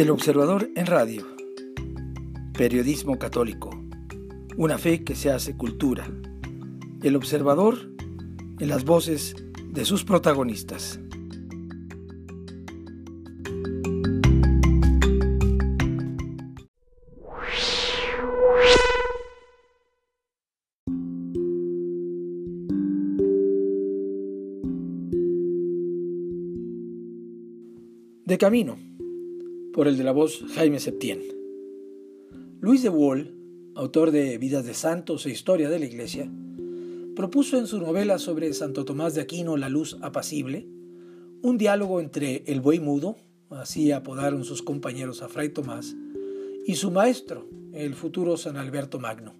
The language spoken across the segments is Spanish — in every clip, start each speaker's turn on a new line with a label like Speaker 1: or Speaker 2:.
Speaker 1: El Observador en Radio. Periodismo católico. Una fe que se hace cultura. El Observador en las voces de sus protagonistas. De camino, por el de la voz Jaime Septién. Luis de Wall, autor de Vidas de Santos e Historia de la Iglesia, propuso en su novela sobre Santo Tomás de Aquino La Luz Apacible un diálogo entre el buey mudo, así apodaron sus compañeros a Fray Tomás, y su maestro, el futuro San Alberto Magno,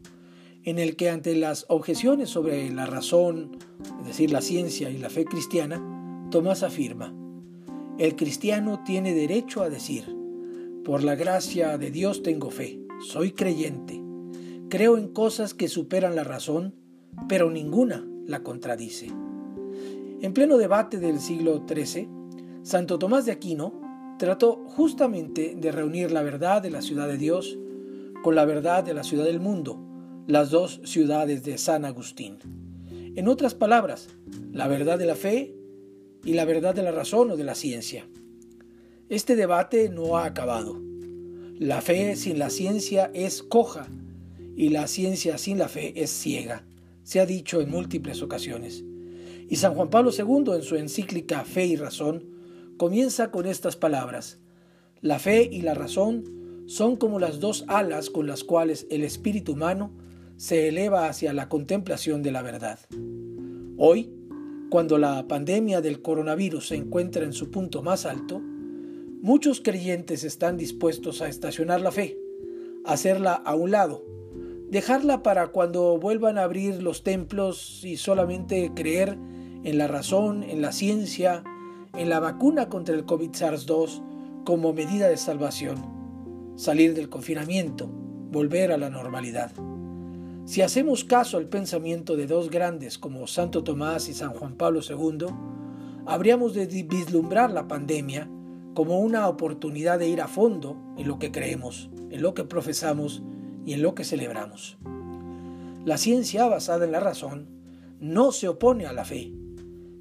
Speaker 1: en el que ante las objeciones sobre la razón, es decir, la ciencia y la fe cristiana, Tomás afirma, el cristiano tiene derecho a decir, por la gracia de Dios tengo fe, soy creyente, creo en cosas que superan la razón, pero ninguna la contradice. En pleno debate del siglo XIII, Santo Tomás de Aquino trató justamente de reunir la verdad de la ciudad de Dios con la verdad de la ciudad del mundo, las dos ciudades de San Agustín. En otras palabras, la verdad de la fe y la verdad de la razón o de la ciencia. Este debate no ha acabado. La fe sin la ciencia es coja y la ciencia sin la fe es ciega, se ha dicho en múltiples ocasiones. Y San Juan Pablo II en su encíclica Fe y Razón comienza con estas palabras. La fe y la razón son como las dos alas con las cuales el espíritu humano se eleva hacia la contemplación de la verdad. Hoy, cuando la pandemia del coronavirus se encuentra en su punto más alto, muchos creyentes están dispuestos a estacionar la fe, hacerla a un lado, dejarla para cuando vuelvan a abrir los templos y solamente creer en la razón, en la ciencia, en la vacuna contra el COVID-SARS-2 como medida de salvación, salir del confinamiento, volver a la normalidad. Si hacemos caso al pensamiento de dos grandes como Santo Tomás y San Juan Pablo II, habríamos de vislumbrar la pandemia como una oportunidad de ir a fondo en lo que creemos, en lo que profesamos y en lo que celebramos. La ciencia basada en la razón no se opone a la fe.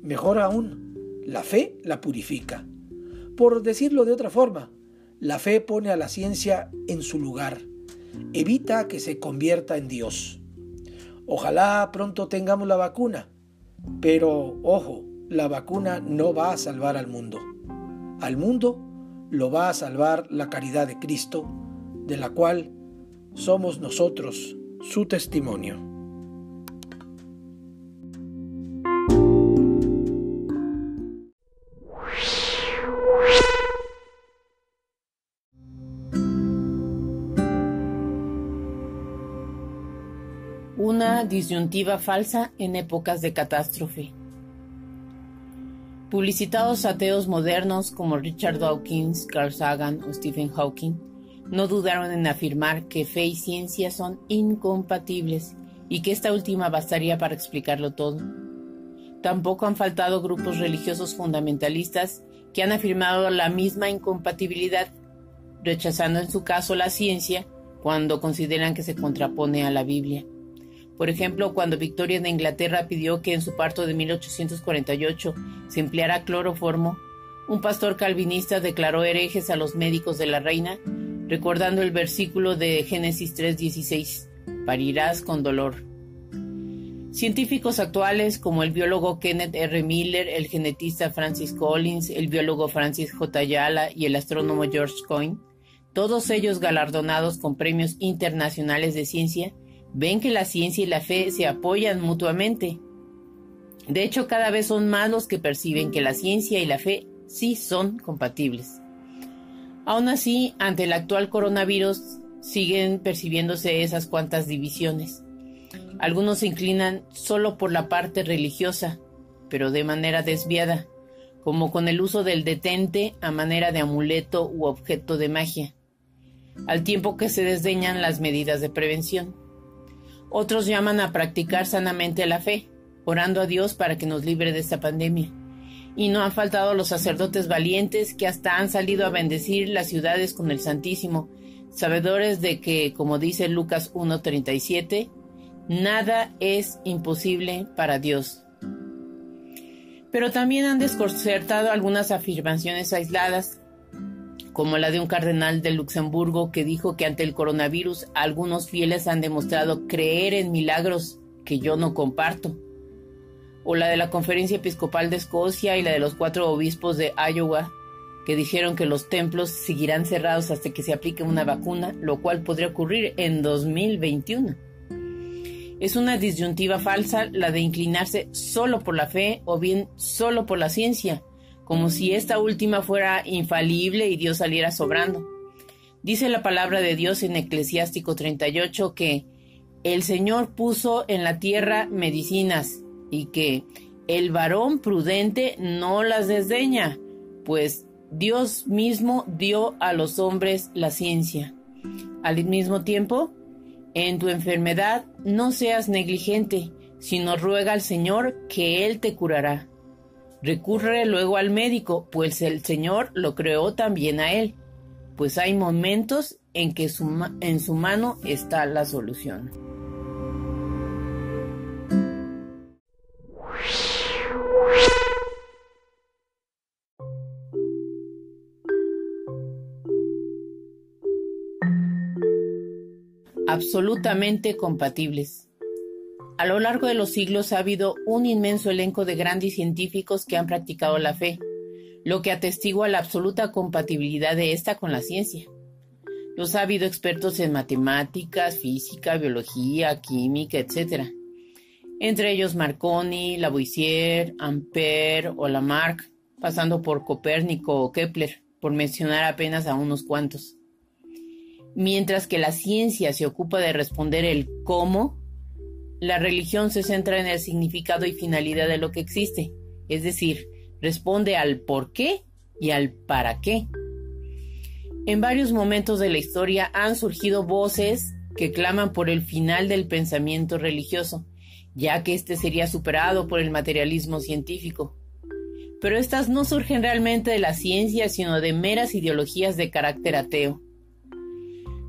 Speaker 1: Mejor aún, la fe la purifica. Por decirlo de otra forma, la fe pone a la ciencia en su lugar, evita que se convierta en Dios. Ojalá pronto tengamos la vacuna, pero ojo, la vacuna no va a salvar al mundo. Al mundo lo va a salvar la caridad de Cristo, de la cual somos nosotros su testimonio.
Speaker 2: una disyuntiva falsa en épocas de catástrofe. Publicitados ateos modernos como Richard Dawkins, Carl Sagan o Stephen Hawking no dudaron en afirmar que fe y ciencia son incompatibles y que esta última bastaría para explicarlo todo. Tampoco han faltado grupos religiosos fundamentalistas que han afirmado la misma incompatibilidad, rechazando en su caso la ciencia cuando consideran que se contrapone a la Biblia. Por ejemplo, cuando Victoria de Inglaterra pidió que en su parto de 1848 se empleara cloroformo, un pastor calvinista declaró herejes a los médicos de la reina, recordando el versículo de Génesis 3:16, parirás con dolor. Científicos actuales como el biólogo Kenneth R. Miller, el genetista Francis Collins, el biólogo Francis J. Ayala y el astrónomo George Coyne, todos ellos galardonados con premios internacionales de ciencia, ven que la ciencia y la fe se apoyan mutuamente. De hecho, cada vez son más los que perciben que la ciencia y la fe sí son compatibles. Aún así, ante el actual coronavirus, siguen percibiéndose esas cuantas divisiones. Algunos se inclinan solo por la parte religiosa, pero de manera desviada, como con el uso del detente a manera de amuleto u objeto de magia, al tiempo que se desdeñan las medidas de prevención. Otros llaman a practicar sanamente la fe, orando a Dios para que nos libre de esta pandemia. Y no han faltado los sacerdotes valientes que hasta han salido a bendecir las ciudades con el Santísimo, sabedores de que, como dice Lucas 1.37, nada es imposible para Dios. Pero también han desconcertado algunas afirmaciones aisladas, como la de un cardenal de Luxemburgo que dijo que ante el coronavirus algunos fieles han demostrado creer en milagros que yo no comparto, o la de la Conferencia Episcopal de Escocia y la de los cuatro obispos de Iowa, que dijeron que los templos seguirán cerrados hasta que se aplique una vacuna, lo cual podría ocurrir en 2021. Es una disyuntiva falsa la de inclinarse solo por la fe o bien solo por la ciencia, como si esta última fuera infalible y Dios saliera sobrando. Dice la palabra de Dios en Eclesiástico 38 que el Señor puso en la tierra medicinas y que el varón prudente no las desdeña, pues Dios mismo dio a los hombres la ciencia. Al mismo tiempo, en tu enfermedad no seas negligente, sino ruega al Señor que Él te curará. Recurre luego al médico, pues el Señor lo creó también a Él, pues hay momentos en que en su mano está la solución. absolutamente compatibles. A lo largo de los siglos ha habido un inmenso elenco de grandes científicos que han practicado la fe, lo que atestigua la absoluta compatibilidad de esta con la ciencia. Los ha habido expertos en matemáticas, física, biología, química, etc. Entre ellos Marconi, Lavoisier, Ampère o Lamarck, pasando por Copérnico o Kepler, por mencionar apenas a unos cuantos. Mientras que la ciencia se ocupa de responder el cómo, la religión se centra en el significado y finalidad de lo que existe, es decir, responde al por qué y al para qué. En varios momentos de la historia han surgido voces que claman por el final del pensamiento religioso, ya que éste sería superado por el materialismo científico. Pero estas no surgen realmente de la ciencia, sino de meras ideologías de carácter ateo.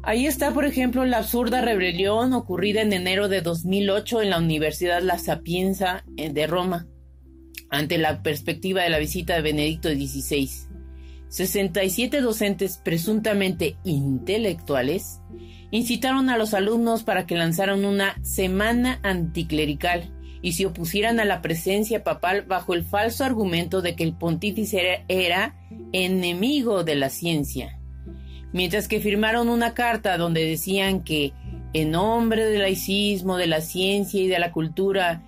Speaker 2: Ahí está, por ejemplo, la absurda rebelión ocurrida en enero de 2008 en la Universidad La Sapienza eh, de Roma, ante la perspectiva de la visita de Benedicto XVI. 67 docentes presuntamente intelectuales incitaron a los alumnos para que lanzaran una semana anticlerical y se opusieran a la presencia papal bajo el falso argumento de que el pontífice era enemigo de la ciencia mientras que firmaron una carta donde decían que en nombre del laicismo, de la ciencia y de la cultura,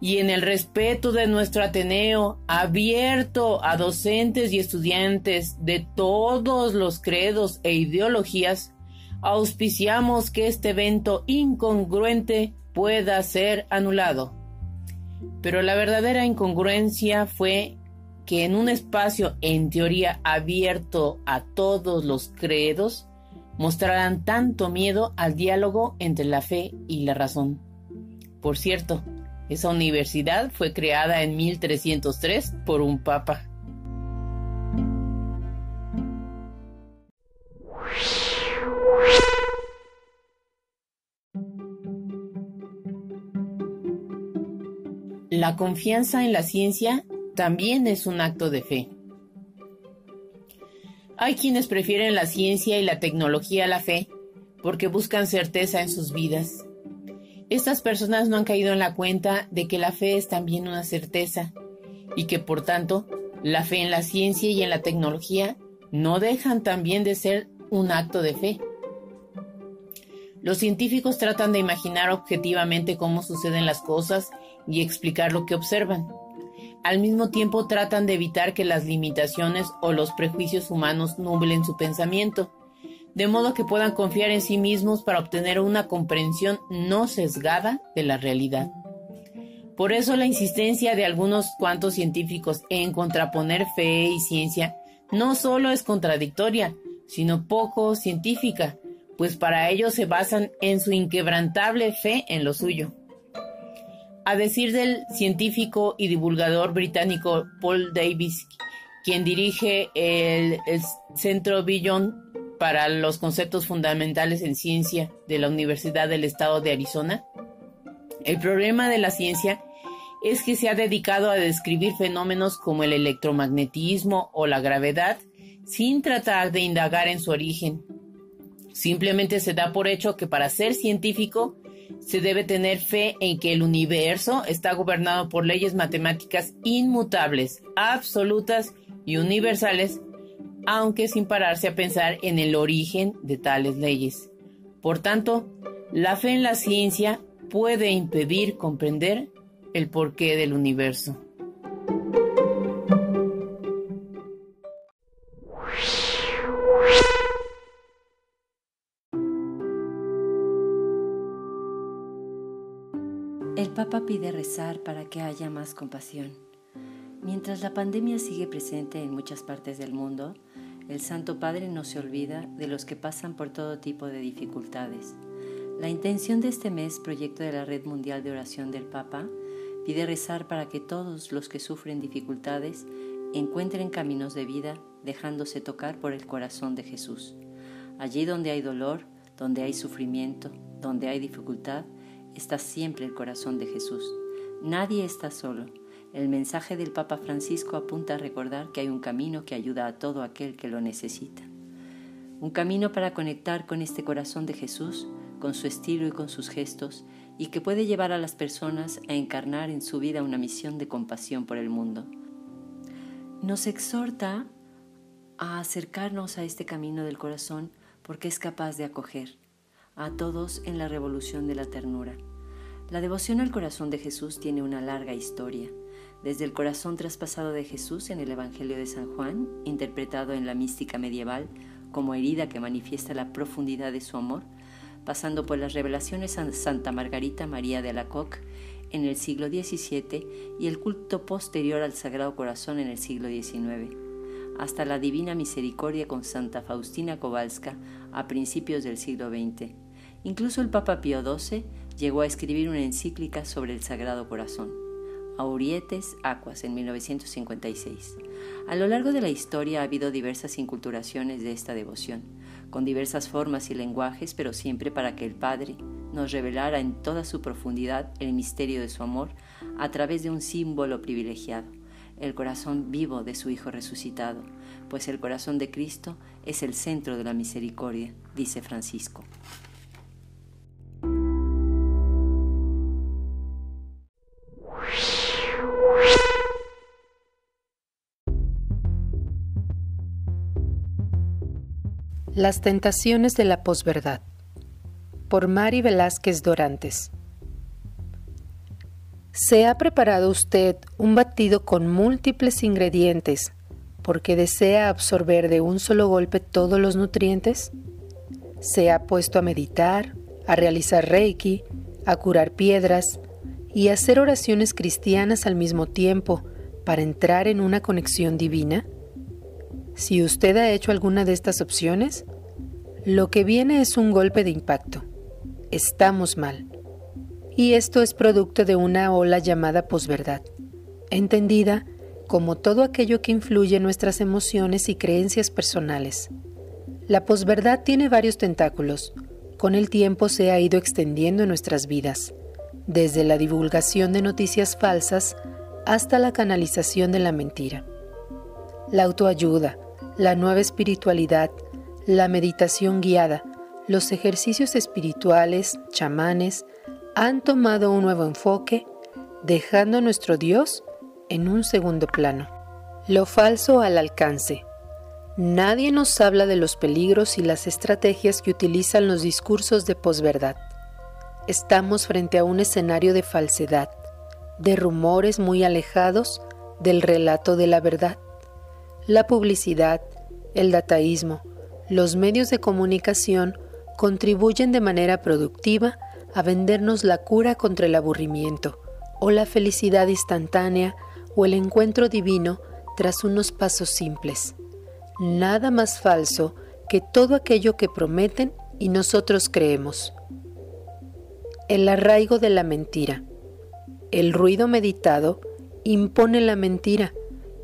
Speaker 2: y en el respeto de nuestro Ateneo, abierto a docentes y estudiantes de todos los credos e ideologías, auspiciamos que este evento incongruente pueda ser anulado. Pero la verdadera incongruencia fue que en un espacio en teoría abierto a todos los credos mostrarán tanto miedo al diálogo entre la fe y la razón. Por cierto, esa universidad fue creada en 1303 por un papa. La confianza en la ciencia también es un acto de fe. Hay quienes prefieren la ciencia y la tecnología a la fe porque buscan certeza en sus vidas. Estas personas no han caído en la cuenta de que la fe es también una certeza y que por tanto la fe en la ciencia y en la tecnología no dejan también de ser un acto de fe. Los científicos tratan de imaginar objetivamente cómo suceden las cosas y explicar lo que observan. Al mismo tiempo tratan de evitar que las limitaciones o los prejuicios humanos nublen su pensamiento, de modo que puedan confiar en sí mismos para obtener una comprensión no sesgada de la realidad. Por eso la insistencia de algunos cuantos científicos en contraponer fe y ciencia no solo es contradictoria, sino poco científica, pues para ellos se basan en su inquebrantable fe en lo suyo. A decir del científico y divulgador británico Paul Davis, quien dirige el, Centro Billon para los conceptos fundamentales en ciencia de la Universidad del Estado de Arizona, el problema de la ciencia es que se ha dedicado a describir fenómenos como el electromagnetismo o la gravedad sin tratar de indagar en su origen. Simplemente se da por hecho que para ser científico se debe tener fe en que el universo está gobernado por leyes matemáticas inmutables, absolutas y universales, aunque sin pararse a pensar en el origen de tales leyes. Por tanto, la fe en la ciencia puede impedir comprender el porqué del universo.
Speaker 3: Papa pide rezar para que haya más compasión. Mientras la pandemia sigue presente en muchas partes del mundo, el Santo Padre no se olvida de los que pasan por todo tipo de dificultades. La intención de este mes, proyecto de la Red Mundial de Oración del Papa, pide rezar para que todos los que sufren dificultades encuentren caminos de vida dejándose tocar por el corazón de Jesús. Allí donde hay dolor, donde hay sufrimiento, donde hay dificultad, está siempre el corazón de Jesús. Nadie está solo. El mensaje del Papa Francisco apunta a recordar que hay un camino que ayuda a todo aquel que lo necesita. Un camino para conectar con este corazón de Jesús, con su estilo y con sus gestos, y que puede llevar a las personas a encarnar en su vida una misión de compasión por el mundo. Nos exhorta a acercarnos a este camino del corazón porque es capaz de acoger a todos en la revolución de la ternura. La devoción al corazón de Jesús tiene una larga historia, desde el corazón traspasado de Jesús en el Evangelio de San Juan, interpretado en la mística medieval como herida que manifiesta la profundidad de su amor, pasando por las revelaciones a Santa Margarita María de Alacoque en el siglo XVII y el culto posterior al Sagrado Corazón en el siglo XIX, hasta la Divina Misericordia con Santa Faustina Kowalska a principios del siglo XX. Incluso el Papa Pío XII llegó a escribir una encíclica sobre el Sagrado Corazón. Aurietes Aquas en 1956. A lo largo de la historia ha habido diversas inculturaciones de esta devoción, con diversas formas y lenguajes, pero siempre para que el Padre nos revelara en toda su profundidad el misterio de su amor a través de un símbolo privilegiado, el corazón vivo de su Hijo resucitado, pues el corazón de Cristo es el centro de la misericordia, dice Francisco.
Speaker 4: Las tentaciones de la posverdad por Mari Velázquez Dorantes. ¿Se ha preparado usted un batido con múltiples ingredientes porque desea absorber de un solo golpe todos los nutrientes? ¿Se ha puesto a meditar, a realizar reiki, a curar piedras y a hacer oraciones cristianas al mismo tiempo para entrar en una conexión divina? Si usted ha hecho alguna de estas opciones, lo que viene es un golpe de impacto. Estamos mal. Y esto es producto de una ola llamada posverdad, entendida como todo aquello que influye en nuestras emociones y creencias personales. La posverdad tiene varios tentáculos. Con el tiempo se ha ido extendiendo en nuestras vidas, desde la divulgación de noticias falsas hasta la canalización de la mentira. La autoayuda, la nueva espiritualidad, la meditación guiada, los ejercicios espirituales, chamanes, han tomado un nuevo enfoque, dejando a nuestro Dios en un segundo plano. Lo falso al alcance. Nadie nos habla de los peligros y las estrategias que utilizan los discursos de posverdad. Estamos frente a un escenario de falsedad, de rumores muy alejados del relato de la verdad. La publicidad, el dataísmo, los medios de comunicación contribuyen de manera productiva a vendernos la cura contra el aburrimiento o la felicidad instantánea o el encuentro divino tras unos pasos simples. Nada más falso que todo aquello que prometen y nosotros creemos. El arraigo de la mentira. el ruido meditado impone la mentira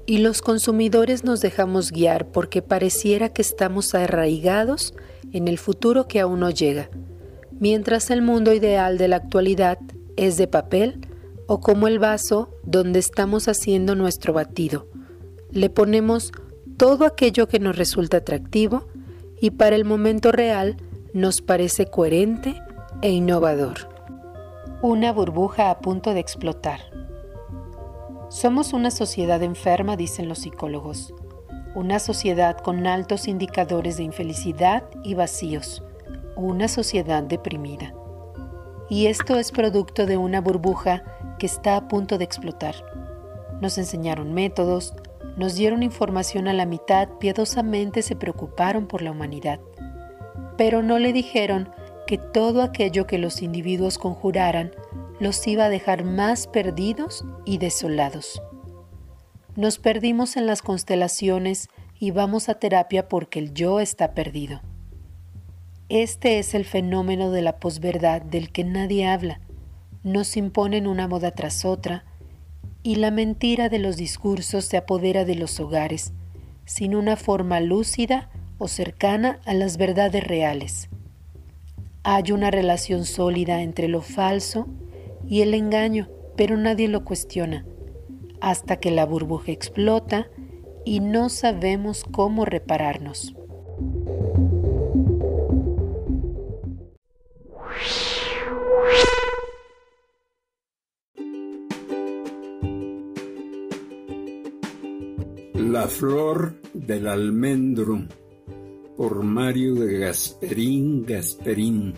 Speaker 4: y los consumidores nos dejamos guiar porque pareciera que estamos arraigados en el futuro que aún no llega, mientras el mundo ideal de la actualidad es de papel o como el vaso donde estamos haciendo nuestro batido. Le ponemos todo aquello que nos resulta atractivo y para el momento real nos parece coherente e innovador. Una burbuja a punto de explotar. Somos una sociedad enferma, dicen los psicólogos, una sociedad con altos indicadores de infelicidad y vacíos, una sociedad deprimida. Y esto es producto de una burbuja que está a punto de explotar. Nos enseñaron métodos, nos dieron información a la mitad, piadosamente se preocuparon por la humanidad, pero no le dijeron que todo aquello que los individuos conjuraran los iba a dejar más perdidos y desolados. Nos perdimos en las constelaciones y vamos a terapia porque el yo está perdido. Este es el fenómeno de la posverdad del que nadie habla. Nos imponen una moda tras otra y la mentira de los discursos se apodera de los hogares, sin una forma lúcida o cercana a las verdades reales. Hay una relación sólida entre lo falso y el engaño, pero nadie lo cuestiona, hasta que la burbuja explota y no sabemos cómo repararnos.
Speaker 5: La flor del almendro por Mario de Gasperín Gasperín.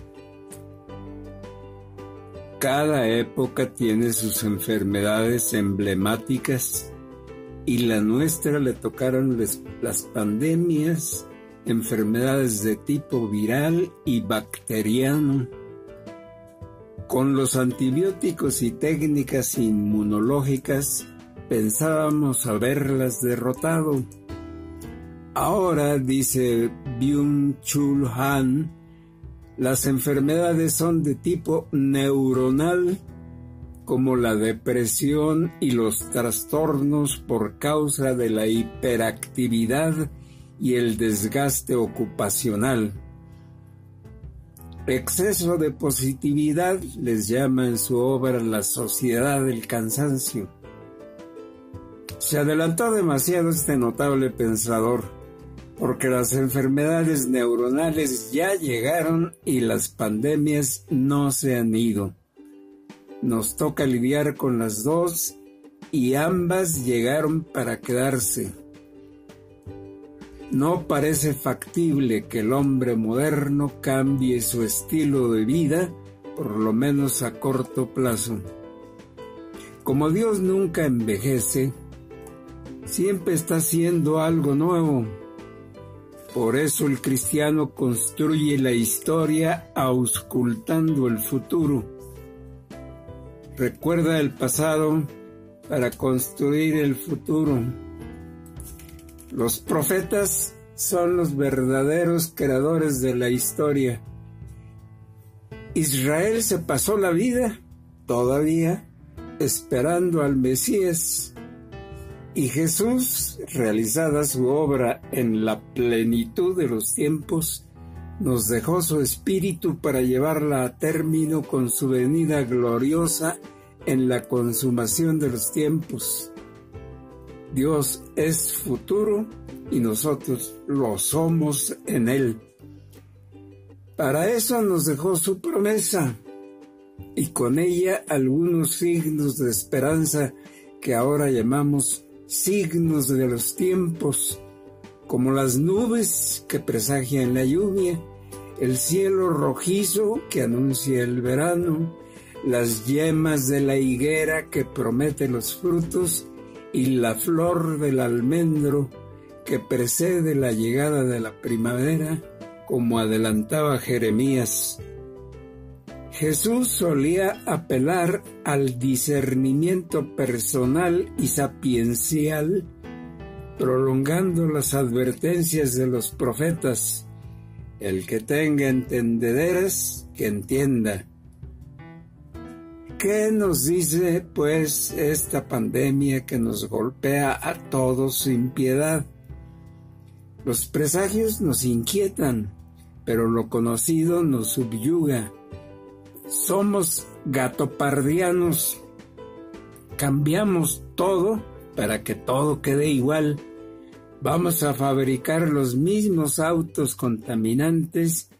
Speaker 5: Cada época tiene sus enfermedades emblemáticas y la nuestra le tocaron las pandemias, enfermedades de tipo viral y bacteriano. Con los antibióticos y técnicas inmunológicas pensábamos haberlas derrotado. Ahora, dice Byung-Chul Han, las enfermedades son de tipo neuronal, como la depresión y los trastornos por causa de la hiperactividad y el desgaste ocupacional. Exceso de positividad les llama en su obra la sociedad del cansancio. Se adelantó demasiado este notable pensador porque las enfermedades neuronales ya llegaron y las pandemias no se han ido. Nos toca lidiar con las dos y ambas llegaron para quedarse. No parece factible que el hombre moderno cambie su estilo de vida, por lo menos a corto plazo. Como Dios nunca envejece, siempre está haciendo algo nuevo por eso el cristiano construye la historia auscultando el futuro. Recuerda el pasado para construir el futuro. Los profetas son los verdaderos creadores de la historia. Israel se pasó la vida todavía esperando al Mesías y Jesús, realizada su obra en la plenitud de los tiempos, nos dejó su espíritu para llevarla a término con su venida gloriosa en la consumación de los tiempos. Dios es futuro y nosotros lo somos en Él. Para eso nos dejó su promesa y con ella algunos signos de esperanza que ahora llamamos signos de los tiempos, como las nubes que presagian la lluvia, el cielo rojizo que anuncia el verano, las yemas de la higuera que promete los frutos y la flor del almendro que precede la llegada de la primavera, como adelantaba Jeremías Jesús solía apelar al discernimiento personal y sapiencial, prolongando las advertencias de los profetas. El que tenga entendederas, que entienda. ¿Qué nos dice pues esta pandemia que nos golpea a todos sin piedad? Los presagios nos inquietan, pero lo conocido nos subyuga. Somos gatopardianos. Cambiamos todo para que todo quede igual. Vamos a fabricar los mismos autos contaminantes,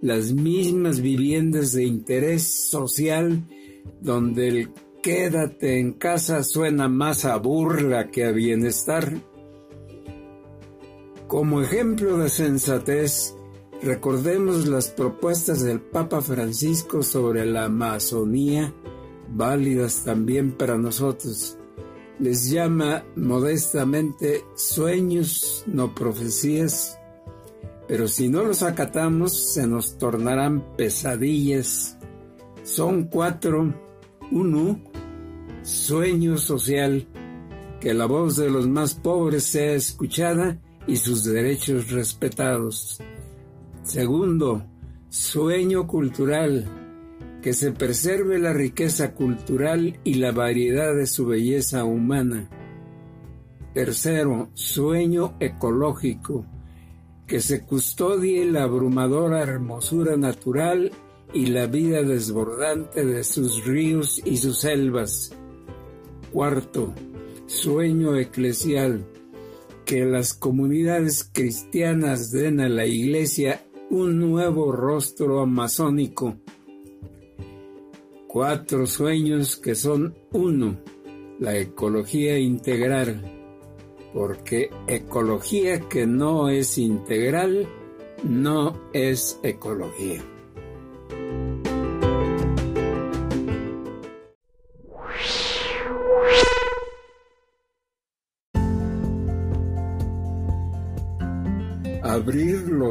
Speaker 5: las mismas viviendas de interés social, donde el quédate en casa suena más a burla que a bienestar. Como ejemplo de sensatez, recordemos las propuestas del Papa Francisco sobre la Amazonía, válidas también para nosotros. Les llama modestamente sueños, no profecías, pero si no los acatamos se nos tornarán pesadillas son cuatro. Uno, sueño social, que la voz de los más pobres sea escuchada y sus derechos respetados. Segundo, sueño cultural, que se preserve la riqueza cultural y la variedad de su belleza humana. Tercero, sueño ecológico, que se custodie la abrumadora hermosura natural y la vida desbordante de sus ríos y sus selvas. Cuarto, sueño eclesial, que las comunidades cristianas den a la Iglesia un nuevo rostro amazónico. Cuatro sueños que son uno, la ecología integral, porque ecología que no es integral no es ecología.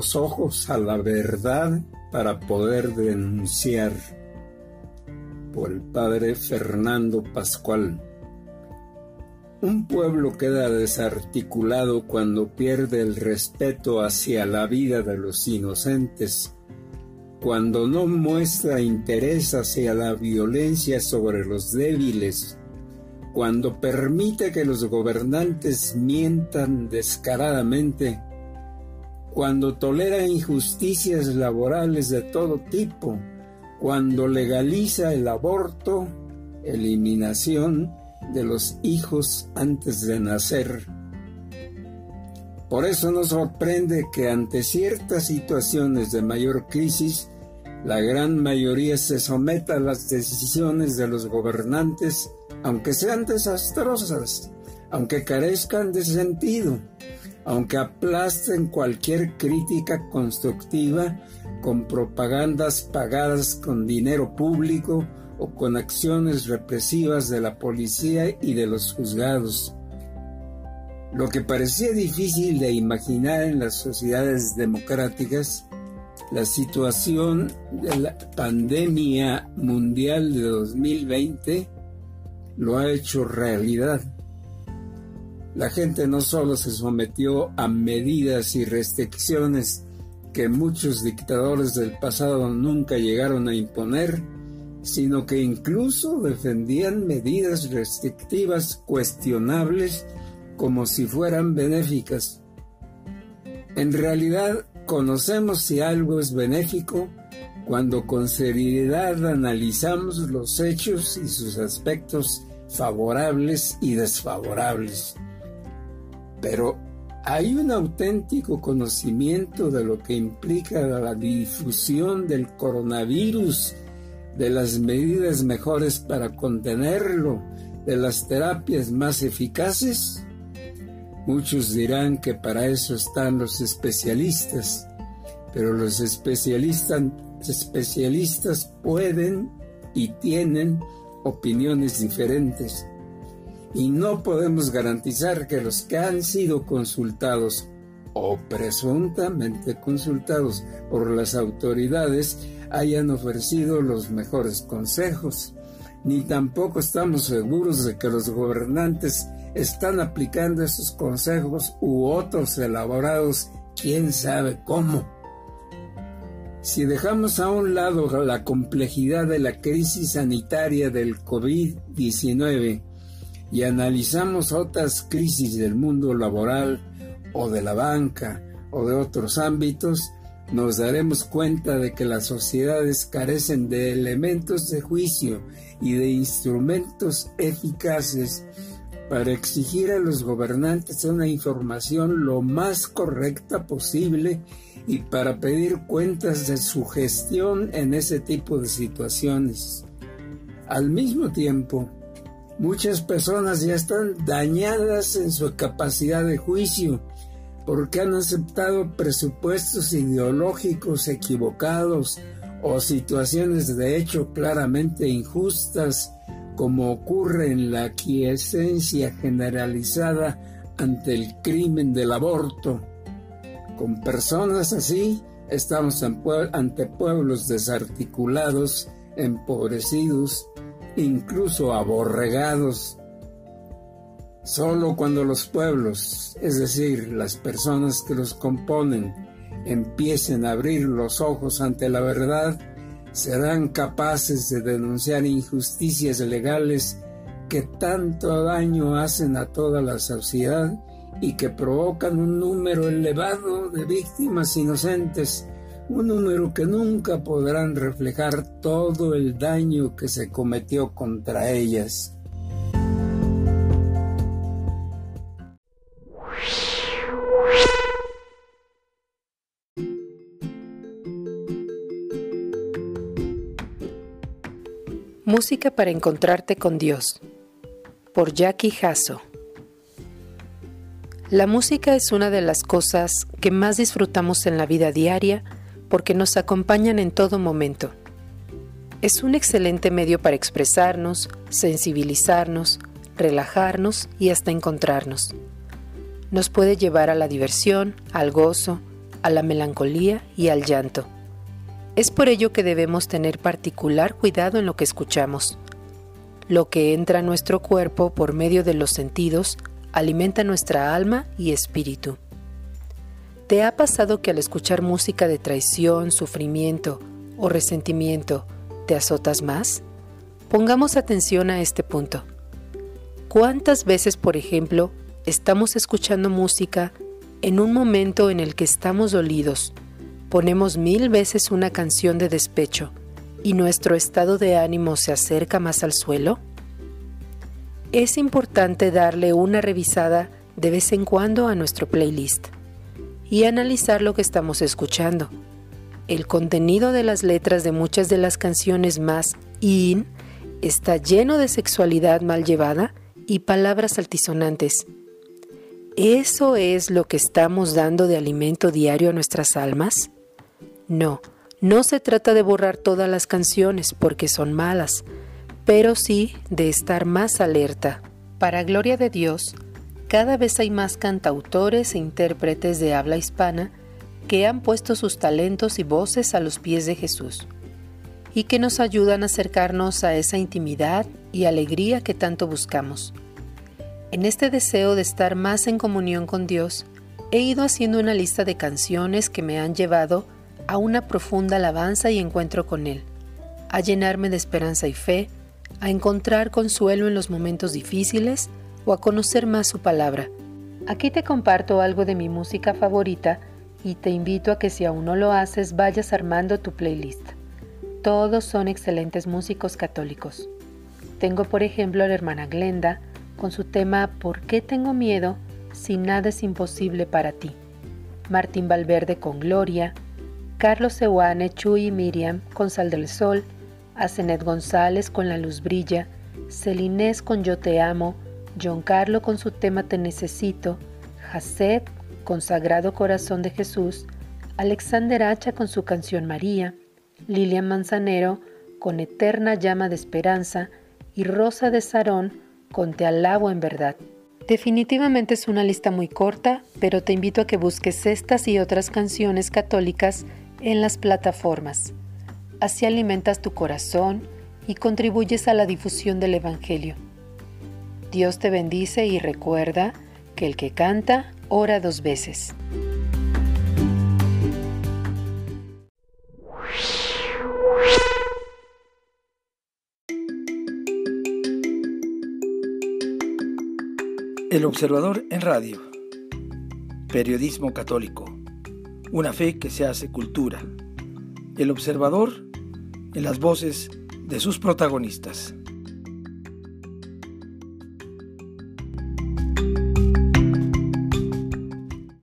Speaker 5: Los ojos a la verdad para poder denunciar. Por el padre Fernando Pascual. Un pueblo queda desarticulado cuando pierde el respeto hacia la vida de los inocentes, cuando no muestra interés hacia la violencia sobre los débiles, cuando permite que los gobernantes mientan descaradamente cuando tolera injusticias laborales de todo tipo, cuando legaliza el aborto, eliminación de los hijos antes de nacer. Por eso nos sorprende que ante ciertas situaciones de mayor crisis, la gran mayoría se someta a las decisiones de los gobernantes, aunque sean desastrosas, aunque carezcan de sentido, aunque aplasten cualquier crítica constructiva con propagandas pagadas con dinero público o con acciones represivas de la policía y de los juzgados. Lo que parecía difícil de imaginar en las sociedades democráticas, la situación de la pandemia mundial de 2020 lo ha hecho realidad. La gente no solo se sometió a medidas y restricciones que muchos dictadores del pasado nunca llegaron a imponer, sino que incluso defendían medidas restrictivas cuestionables como si fueran benéficas. En realidad, conocemos si algo es benéfico cuando con seriedad analizamos los hechos y sus aspectos favorables y desfavorables pero hay un auténtico conocimiento de lo que implica la difusión del coronavirus, de las medidas mejores para contenerlo, de las terapias más eficaces? Muchos dirán que para eso están los especialistas, pero los especialistas, pueden y tienen opiniones diferentes y no podemos garantizar que los que han sido consultados o presuntamente consultados por las autoridades hayan ofrecido los mejores consejos, ni tampoco estamos seguros de que los gobernantes están aplicando esos consejos u otros elaborados quién sabe cómo. Si dejamos a un lado la complejidad de la crisis sanitaria del COVID-19 y analizamos otras crisis del mundo laboral o de la banca o de otros ámbitos, nos daremos cuenta de que las sociedades carecen de elementos de juicio y de instrumentos eficaces para exigir a los gobernantes una información lo más correcta posible y para pedir cuentas de su gestión en ese tipo de situaciones. Al mismo tiempo, muchas personas ya están dañadas en su capacidad de juicio porque han aceptado presupuestos ideológicos equivocados o situaciones de hecho claramente injustas, como ocurre en la quiesencia generalizada ante el crimen del aborto. Con personas así, estamos ante pueblos desarticulados, empobrecidos, incluso aborregados, Solo cuando los pueblos, es decir, las personas que los componen, empiecen a abrir los ojos ante la verdad, serán capaces de denunciar injusticias legales que tanto daño hacen a toda la sociedad y que provocan un número elevado de víctimas inocentes, un número que nunca podrán reflejar todo el daño que se cometió contra ellas.
Speaker 4: Música para encontrarte con Dios por Jackie Hasso. La música es una de las cosas que más disfrutamos en la vida diaria porque nos acompañan en todo momento. Es un excelente medio para expresarnos, sensibilizarnos, relajarnos y hasta encontrarnos. Nos puede llevar a la diversión, al gozo, a la melancolía y al llanto. Es por ello que debemos tener particular cuidado en lo que escuchamos. Lo que entra a nuestro cuerpo por medio de los sentidos alimenta nuestra alma y espíritu. ¿Te ha pasado que al escuchar música de traición, sufrimiento o resentimiento te azotas más? Pongamos atención a este punto. ¿Cuántas veces, por ejemplo, estamos escuchando música en un momento en el que estamos dolidos, ponemos mil veces una canción de despecho y nuestro estado de ánimo se acerca más al suelo? Es importante darle una revisada de vez en cuando a nuestro playlist y analizar lo que estamos escuchando. El contenido de las letras de muchas de las canciones más in está lleno de sexualidad mal llevada y palabras altisonantes. ¿Eso es lo que estamos dando de alimento diario a nuestras almas? No, no se trata de borrar todas las canciones porque son malas, pero sí de estar más alerta. Para gloria de Dios, cada vez hay más cantautores e intérpretes de habla hispana que han puesto sus talentos y voces a los pies de Jesús y que nos ayudan a acercarnos a esa intimidad y alegría que tanto buscamos. En este deseo de estar más en comunión con Dios, he ido haciendo una lista de canciones que me han llevado a una profunda alabanza y encuentro con Él, a llenarme de esperanza y fe, a encontrar consuelo en los momentos difíciles o a conocer más su palabra. Aquí te comparto algo de mi música favorita y te invito a que si aún no lo haces vayas armando tu playlist. Todos son excelentes músicos católicos. Tengo por ejemplo a la hermana Glenda con su tema ¿Por qué tengo miedo si nada es imposible para ti? Martín Valverde con Gloria, Carlos Sewane, Chuy y Miriam con Sal del Sol, Asenet González con La Luz Brilla, Celinés con Yo Te Amo, John Carlo con su tema Te Necesito, Hasset con Sagrado Corazón de Jesús, Alexander Hacha con su canción María, Lilian Manzanero con Eterna Llama de Esperanza y Rosa de Sarón con Te Alabo en Verdad. Definitivamente es una lista muy corta, pero te invito a que busques estas y otras canciones católicas en las plataformas. Así alimentas tu corazón y contribuyes a la difusión del Evangelio. Dios te bendice y recuerda que el que canta ora dos veces.
Speaker 1: El Observador en Radio. Periodismo católico. Una fe que se hace cultura. El Observador en las voces de sus protagonistas.